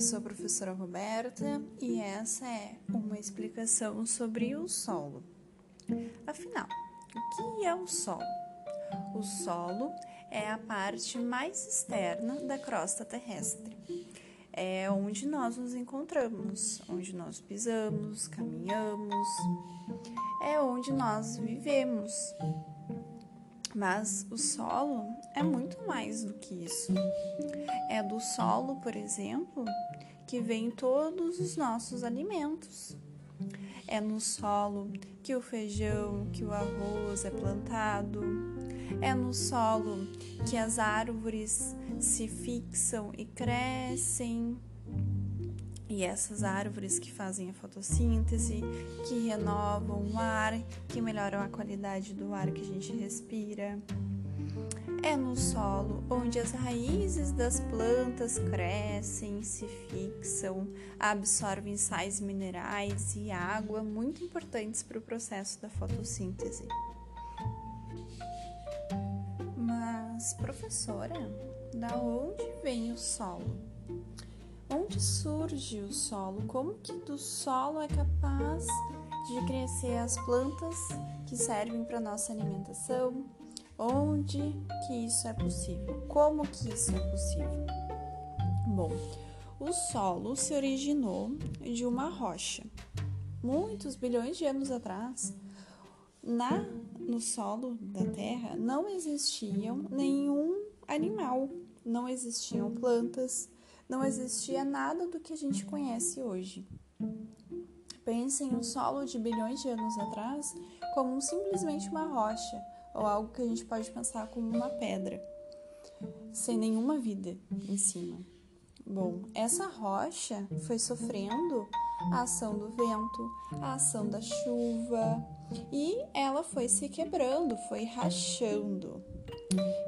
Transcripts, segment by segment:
Eu sou a professora Roberta e essa é uma explicação sobre o solo. Afinal, o que é o solo? O solo é a parte mais externa da crosta terrestre. É onde nós nos encontramos, onde nós pisamos, caminhamos, é onde nós vivemos. Mas o solo é muito mais do que isso. É do solo, por exemplo, que vem todos os nossos alimentos. É no solo que o feijão, que o arroz é plantado. É no solo que as árvores se fixam e crescem. E essas árvores que fazem a fotossíntese, que renovam o ar, que melhoram a qualidade do ar que a gente respira. É no solo onde as raízes das plantas crescem, se fixam, absorvem sais minerais e água muito importantes para o processo da fotossíntese. Mas, professora, da onde vem o solo? Onde surge o solo? Como que do solo é capaz de crescer as plantas que servem para nossa alimentação? Onde que isso é possível? Como que isso é possível? Bom, o solo se originou de uma rocha. Muitos bilhões de anos atrás, na no solo da Terra não existiam nenhum animal, não existiam plantas, não existia nada do que a gente conhece hoje. Pense em um solo de bilhões de anos atrás como simplesmente uma rocha ou algo que a gente pode pensar como uma pedra, sem nenhuma vida em cima. Bom, essa rocha foi sofrendo a ação do vento, a ação da chuva e ela foi se quebrando, foi rachando.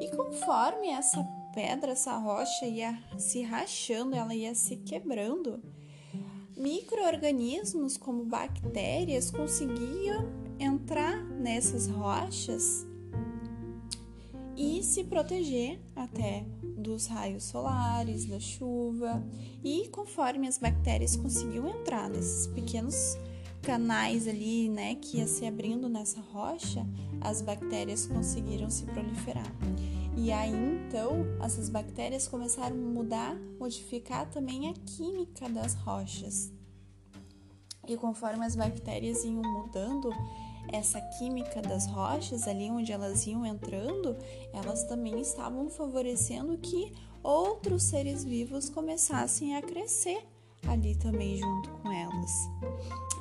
E conforme essa pedra, essa rocha ia se rachando, ela ia se quebrando. Microorganismos como bactérias conseguiam entrar nessas rochas e se proteger até dos raios solares, da chuva. E conforme as bactérias conseguiam entrar nesses pequenos canais ali, né, que ia se abrindo nessa rocha, as bactérias conseguiram se proliferar. E aí então essas bactérias começaram a mudar, modificar também a química das rochas. E conforme as bactérias iam mudando essa química das rochas, ali onde elas iam entrando, elas também estavam favorecendo que outros seres vivos começassem a crescer ali também junto com elas.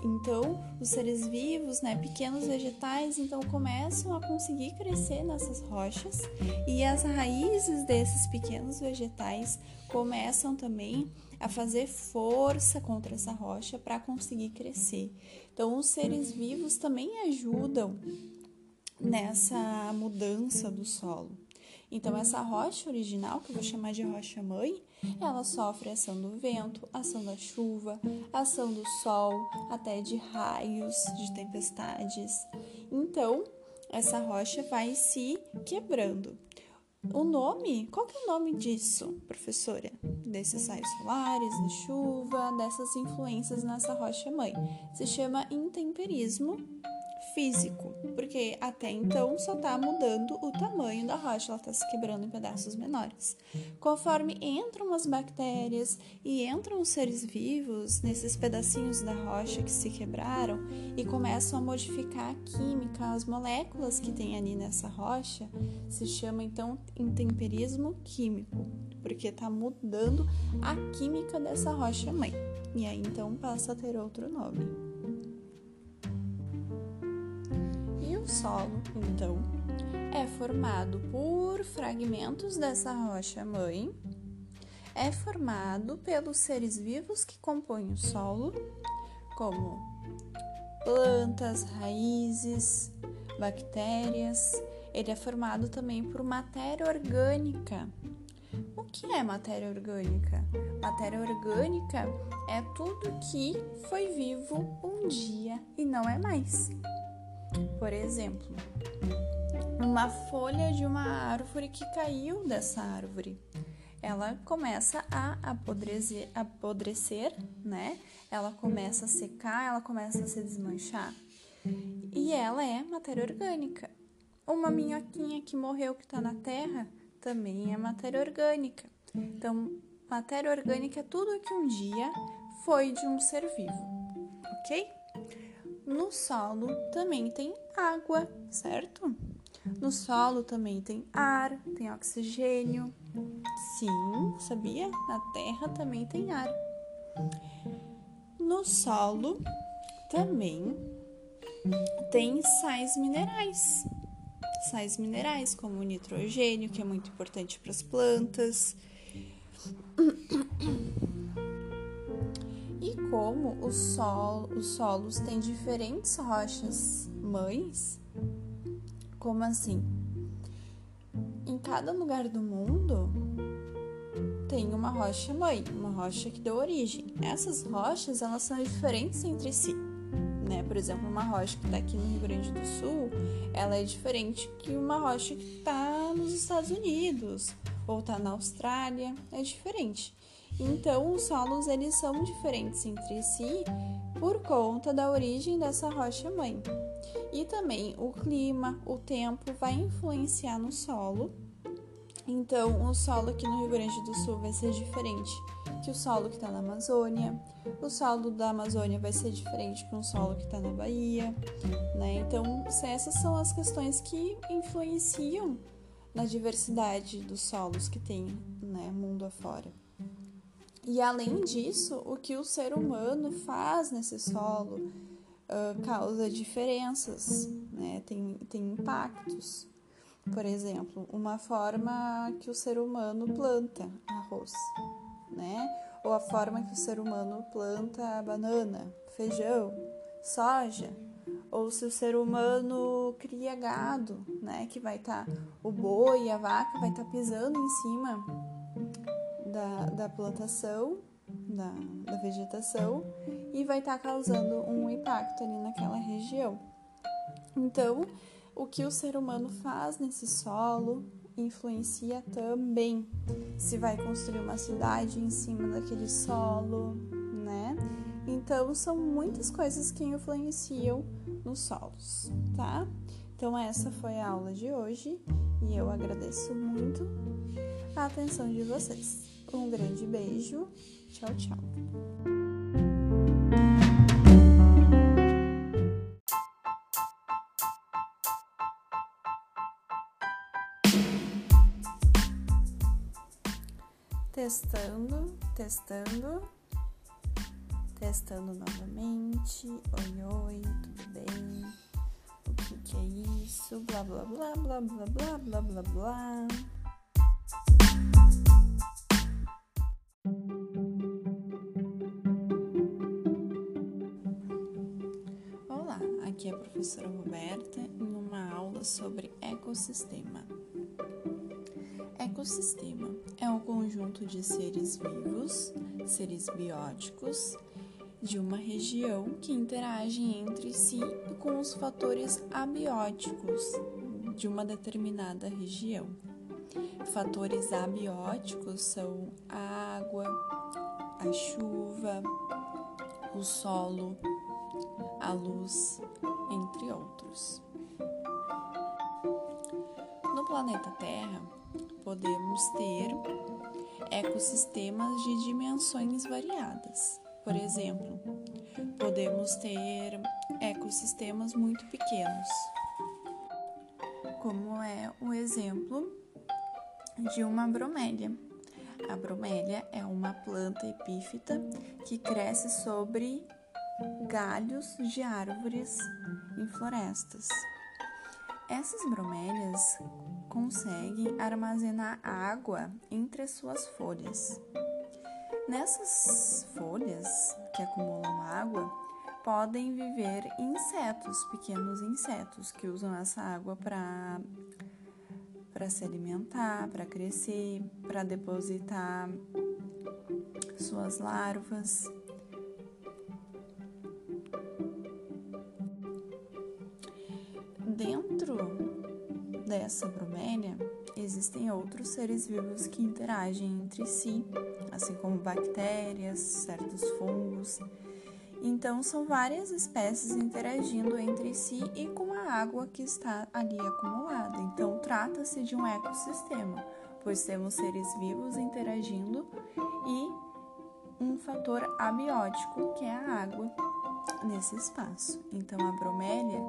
Então, os seres vivos, né, pequenos vegetais, então começam a conseguir crescer nessas rochas e as raízes desses pequenos vegetais começam também a fazer força contra essa rocha para conseguir crescer. Então, os seres vivos também ajudam nessa mudança do solo. Então, essa rocha original, que eu vou chamar de rocha mãe, ela sofre a ação do vento, a ação da chuva, a ação do sol, até de raios, de tempestades. Então, essa rocha vai se quebrando. O nome, qual que é o nome disso, professora? Desses raios solares, da chuva, dessas influências nessa rocha mãe. Se chama intemperismo físico, porque até então só está mudando o tamanho da rocha, ela está se quebrando em pedaços menores. Conforme entram as bactérias e entram os seres vivos nesses pedacinhos da rocha que se quebraram e começam a modificar a química, as moléculas que tem ali nessa rocha, se chama então intemperismo químico, porque está mudando a química dessa rocha mãe. E aí então passa a ter outro nome. O solo, então, é formado por fragmentos dessa rocha mãe, é formado pelos seres vivos que compõem o solo, como plantas, raízes, bactérias. Ele é formado também por matéria orgânica. O que é matéria orgânica? Matéria orgânica é tudo que foi vivo um dia e não é mais. Por exemplo, uma folha de uma árvore que caiu dessa árvore. ela começa a apodrecer, apodrecer, né? Ela começa a secar, ela começa a se desmanchar. E ela é matéria orgânica. Uma minhoquinha que morreu que está na terra também é matéria orgânica. Então, matéria orgânica é tudo que um dia foi de um ser vivo, ok? No solo também tem água, certo? No solo também tem ar, tem oxigênio. Sim, sabia? Na terra também tem ar. No solo também tem sais minerais. Sais minerais como o nitrogênio, que é muito importante para as plantas. Como o sol, os solos têm diferentes rochas mães, como assim? Em cada lugar do mundo tem uma rocha mãe, uma rocha que deu origem. Essas rochas, elas são diferentes entre si. Né? Por exemplo, uma rocha que está aqui no Rio Grande do Sul, ela é diferente que uma rocha que está nos Estados Unidos ou está na Austrália, é diferente. Então, os solos eles são diferentes entre si por conta da origem dessa rocha mãe. E também o clima, o tempo vai influenciar no solo. Então, o solo aqui no Rio Grande do Sul vai ser diferente que o solo que está na Amazônia. O solo da Amazônia vai ser diferente que um solo que está na Bahia, né? Então, essas são as questões que influenciam na diversidade dos solos que tem, né, mundo afora. E além disso, o que o ser humano faz nesse solo uh, causa diferenças, né? tem, tem impactos. Por exemplo, uma forma que o ser humano planta arroz, né? Ou a forma que o ser humano planta banana, feijão, soja, ou se o ser humano cria gado, né? Que vai estar tá, o boi e a vaca vai estar tá pisando em cima da, da plantação, da, da vegetação, e vai estar tá causando um impacto ali naquela região. Então, o que o ser humano faz nesse solo influencia também se vai construir uma cidade em cima daquele solo, né? Então, são muitas coisas que influenciam nos solos, tá? Então, essa foi a aula de hoje e eu agradeço muito a atenção de vocês. Um grande beijo. Tchau, tchau. Testando, testando, testando novamente. Oi, oi, tudo bem? O que, que é isso? Blá blá blá blá blá blá blá blá blá. Professora Roberta em uma aula sobre ecossistema. Ecossistema é um conjunto de seres vivos, seres bióticos, de uma região que interagem entre si com os fatores abióticos de uma determinada região. Fatores abióticos são a água, a chuva, o solo, a luz, entre outros. No planeta Terra, podemos ter ecossistemas de dimensões variadas. Por exemplo, podemos ter ecossistemas muito pequenos, como é o exemplo de uma bromélia. A bromélia é uma planta epífita que cresce sobre galhos de árvores em florestas. Essas bromélias conseguem armazenar água entre as suas folhas. Nessas folhas que acumulam água, podem viver insetos, pequenos insetos que usam essa água para para se alimentar, para crescer, para depositar suas larvas. Dessa bromélia existem outros seres vivos que interagem entre si, assim como bactérias, certos fungos. Então, são várias espécies interagindo entre si e com a água que está ali acumulada. Então, trata-se de um ecossistema, pois temos seres vivos interagindo e um fator abiótico, que é a água, nesse espaço. Então, a bromélia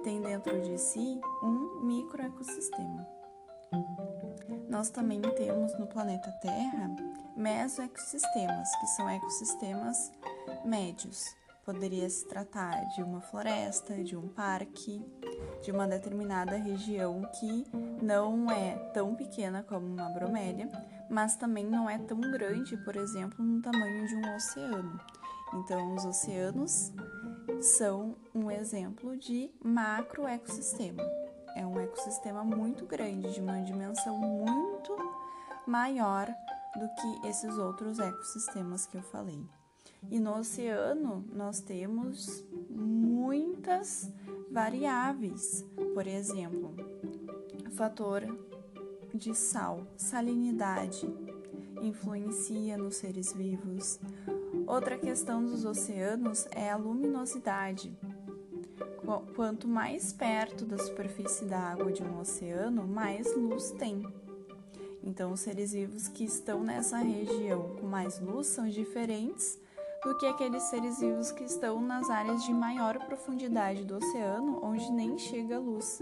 tem dentro de si um microecossistema. Nós também temos no planeta Terra mesoecossistemas, que são ecossistemas médios. Poderia se tratar de uma floresta, de um parque, de uma determinada região que não é tão pequena como uma bromélia, mas também não é tão grande, por exemplo, no tamanho de um oceano. Então, os oceanos são um exemplo de macroecossistema. É um ecossistema muito grande, de uma dimensão muito maior do que esses outros ecossistemas que eu falei. E no oceano nós temos muitas variáveis, por exemplo, fator de sal, salinidade influencia nos seres vivos. Outra questão dos oceanos é a luminosidade. Quanto mais perto da superfície da água de um oceano, mais luz tem. Então, os seres vivos que estão nessa região com mais luz são diferentes do que aqueles seres vivos que estão nas áreas de maior profundidade do oceano, onde nem chega luz.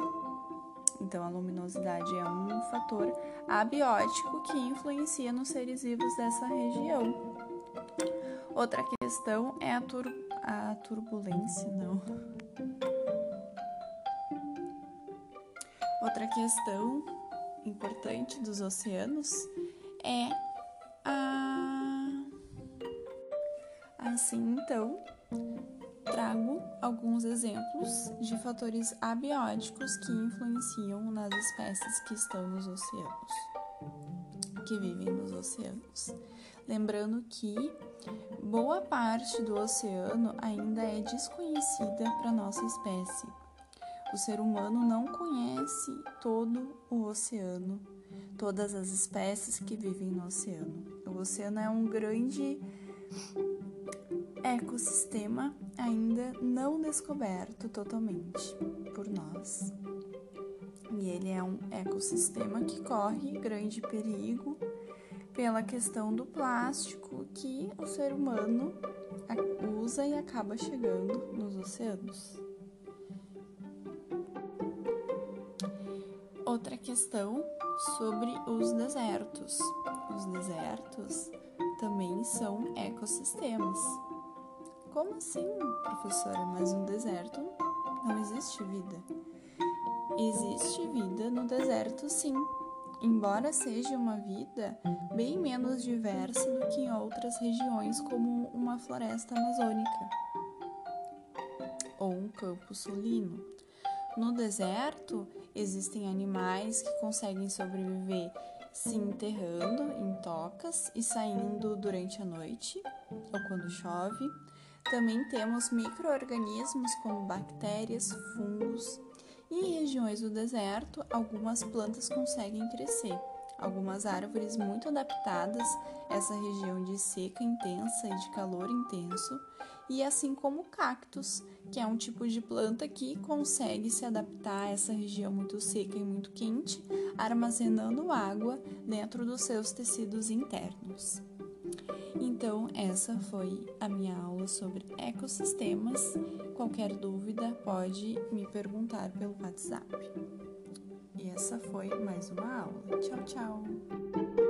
Então, a luminosidade é um fator abiótico que influencia nos seres vivos dessa região. Outra questão é a, tur a turbulência, não. Outra questão importante dos oceanos é Assim, então, trago alguns exemplos de fatores abióticos que influenciam nas espécies que estão nos oceanos, que vivem nos oceanos. Lembrando que boa parte do oceano ainda é desconhecida para nossa espécie. O ser humano não conhece todo o oceano, todas as espécies que vivem no oceano. O oceano é um grande ecossistema ainda não descoberto totalmente por nós. E ele é um ecossistema que corre grande perigo pela questão do plástico que o ser humano usa e acaba chegando nos oceanos. Outra questão sobre os desertos. Os desertos também são ecossistemas. Como assim, professora? Mas no deserto não existe vida. Existe vida no deserto, sim, embora seja uma vida bem menos diversa do que em outras regiões, como uma floresta amazônica ou um campo sulino. No deserto, existem animais que conseguem sobreviver se enterrando em tocas e saindo durante a noite ou quando chove. Também temos micro-organismos como bactérias, fungos e em regiões do deserto algumas plantas conseguem crescer. Algumas árvores muito adaptadas a essa região de seca intensa e de calor intenso, e assim como cactos, que é um tipo de planta que consegue se adaptar a essa região muito seca e muito quente, armazenando água dentro dos seus tecidos internos. Então, essa foi a minha aula sobre ecossistemas. Qualquer dúvida pode me perguntar pelo WhatsApp. E essa foi mais uma aula. Tchau, tchau!